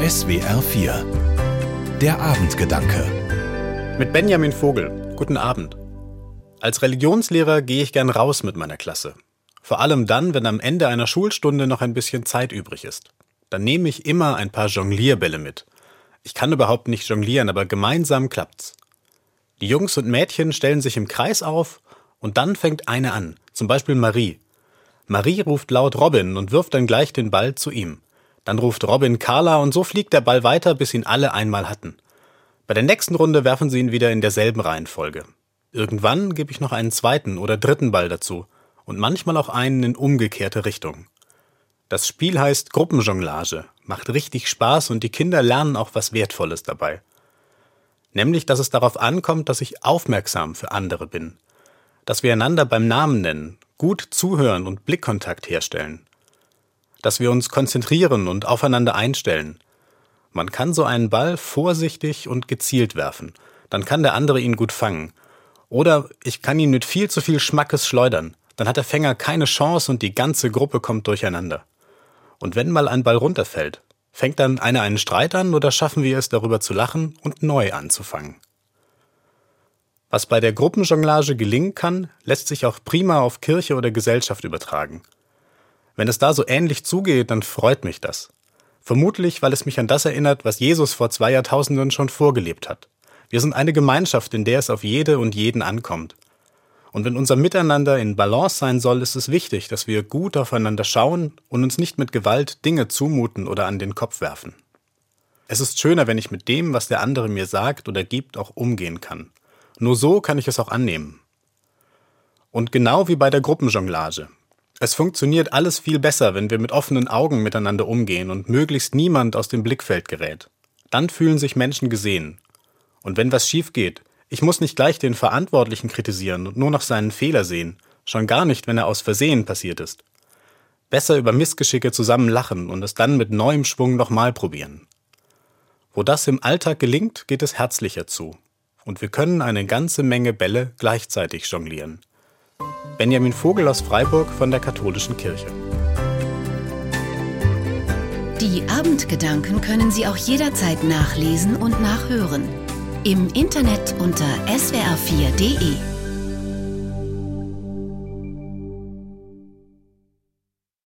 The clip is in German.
SWR 4 Der Abendgedanke Mit Benjamin Vogel. Guten Abend. Als Religionslehrer gehe ich gern raus mit meiner Klasse. Vor allem dann, wenn am Ende einer Schulstunde noch ein bisschen Zeit übrig ist. Dann nehme ich immer ein paar Jonglierbälle mit. Ich kann überhaupt nicht jonglieren, aber gemeinsam klappt's. Die Jungs und Mädchen stellen sich im Kreis auf und dann fängt eine an, zum Beispiel Marie. Marie ruft laut Robin und wirft dann gleich den Ball zu ihm. Dann ruft Robin Carla und so fliegt der Ball weiter, bis ihn alle einmal hatten. Bei der nächsten Runde werfen sie ihn wieder in derselben Reihenfolge. Irgendwann gebe ich noch einen zweiten oder dritten Ball dazu und manchmal auch einen in umgekehrte Richtung. Das Spiel heißt Gruppenjonglage, macht richtig Spaß und die Kinder lernen auch was Wertvolles dabei. Nämlich, dass es darauf ankommt, dass ich aufmerksam für andere bin. Dass wir einander beim Namen nennen, gut zuhören und Blickkontakt herstellen dass wir uns konzentrieren und aufeinander einstellen. Man kann so einen Ball vorsichtig und gezielt werfen, dann kann der andere ihn gut fangen. Oder ich kann ihn mit viel zu viel Schmackes schleudern, dann hat der Fänger keine Chance und die ganze Gruppe kommt durcheinander. Und wenn mal ein Ball runterfällt, fängt dann einer einen Streit an oder schaffen wir es darüber zu lachen und neu anzufangen? Was bei der Gruppenjonglage gelingen kann, lässt sich auch prima auf Kirche oder Gesellschaft übertragen. Wenn es da so ähnlich zugeht, dann freut mich das. Vermutlich, weil es mich an das erinnert, was Jesus vor zwei Jahrtausenden schon vorgelebt hat. Wir sind eine Gemeinschaft, in der es auf jede und jeden ankommt. Und wenn unser Miteinander in Balance sein soll, ist es wichtig, dass wir gut aufeinander schauen und uns nicht mit Gewalt Dinge zumuten oder an den Kopf werfen. Es ist schöner, wenn ich mit dem, was der andere mir sagt oder gibt, auch umgehen kann. Nur so kann ich es auch annehmen. Und genau wie bei der Gruppenjonglage. Es funktioniert alles viel besser, wenn wir mit offenen Augen miteinander umgehen und möglichst niemand aus dem Blickfeld gerät. Dann fühlen sich Menschen gesehen. Und wenn was schief geht, ich muss nicht gleich den Verantwortlichen kritisieren und nur noch seinen Fehler sehen, schon gar nicht, wenn er aus Versehen passiert ist. Besser über Missgeschicke zusammen lachen und es dann mit neuem Schwung nochmal probieren. Wo das im Alltag gelingt, geht es herzlicher zu. Und wir können eine ganze Menge Bälle gleichzeitig jonglieren. Benjamin Vogel aus Freiburg von der Katholischen Kirche. Die Abendgedanken können Sie auch jederzeit nachlesen und nachhören. Im Internet unter swr4.de.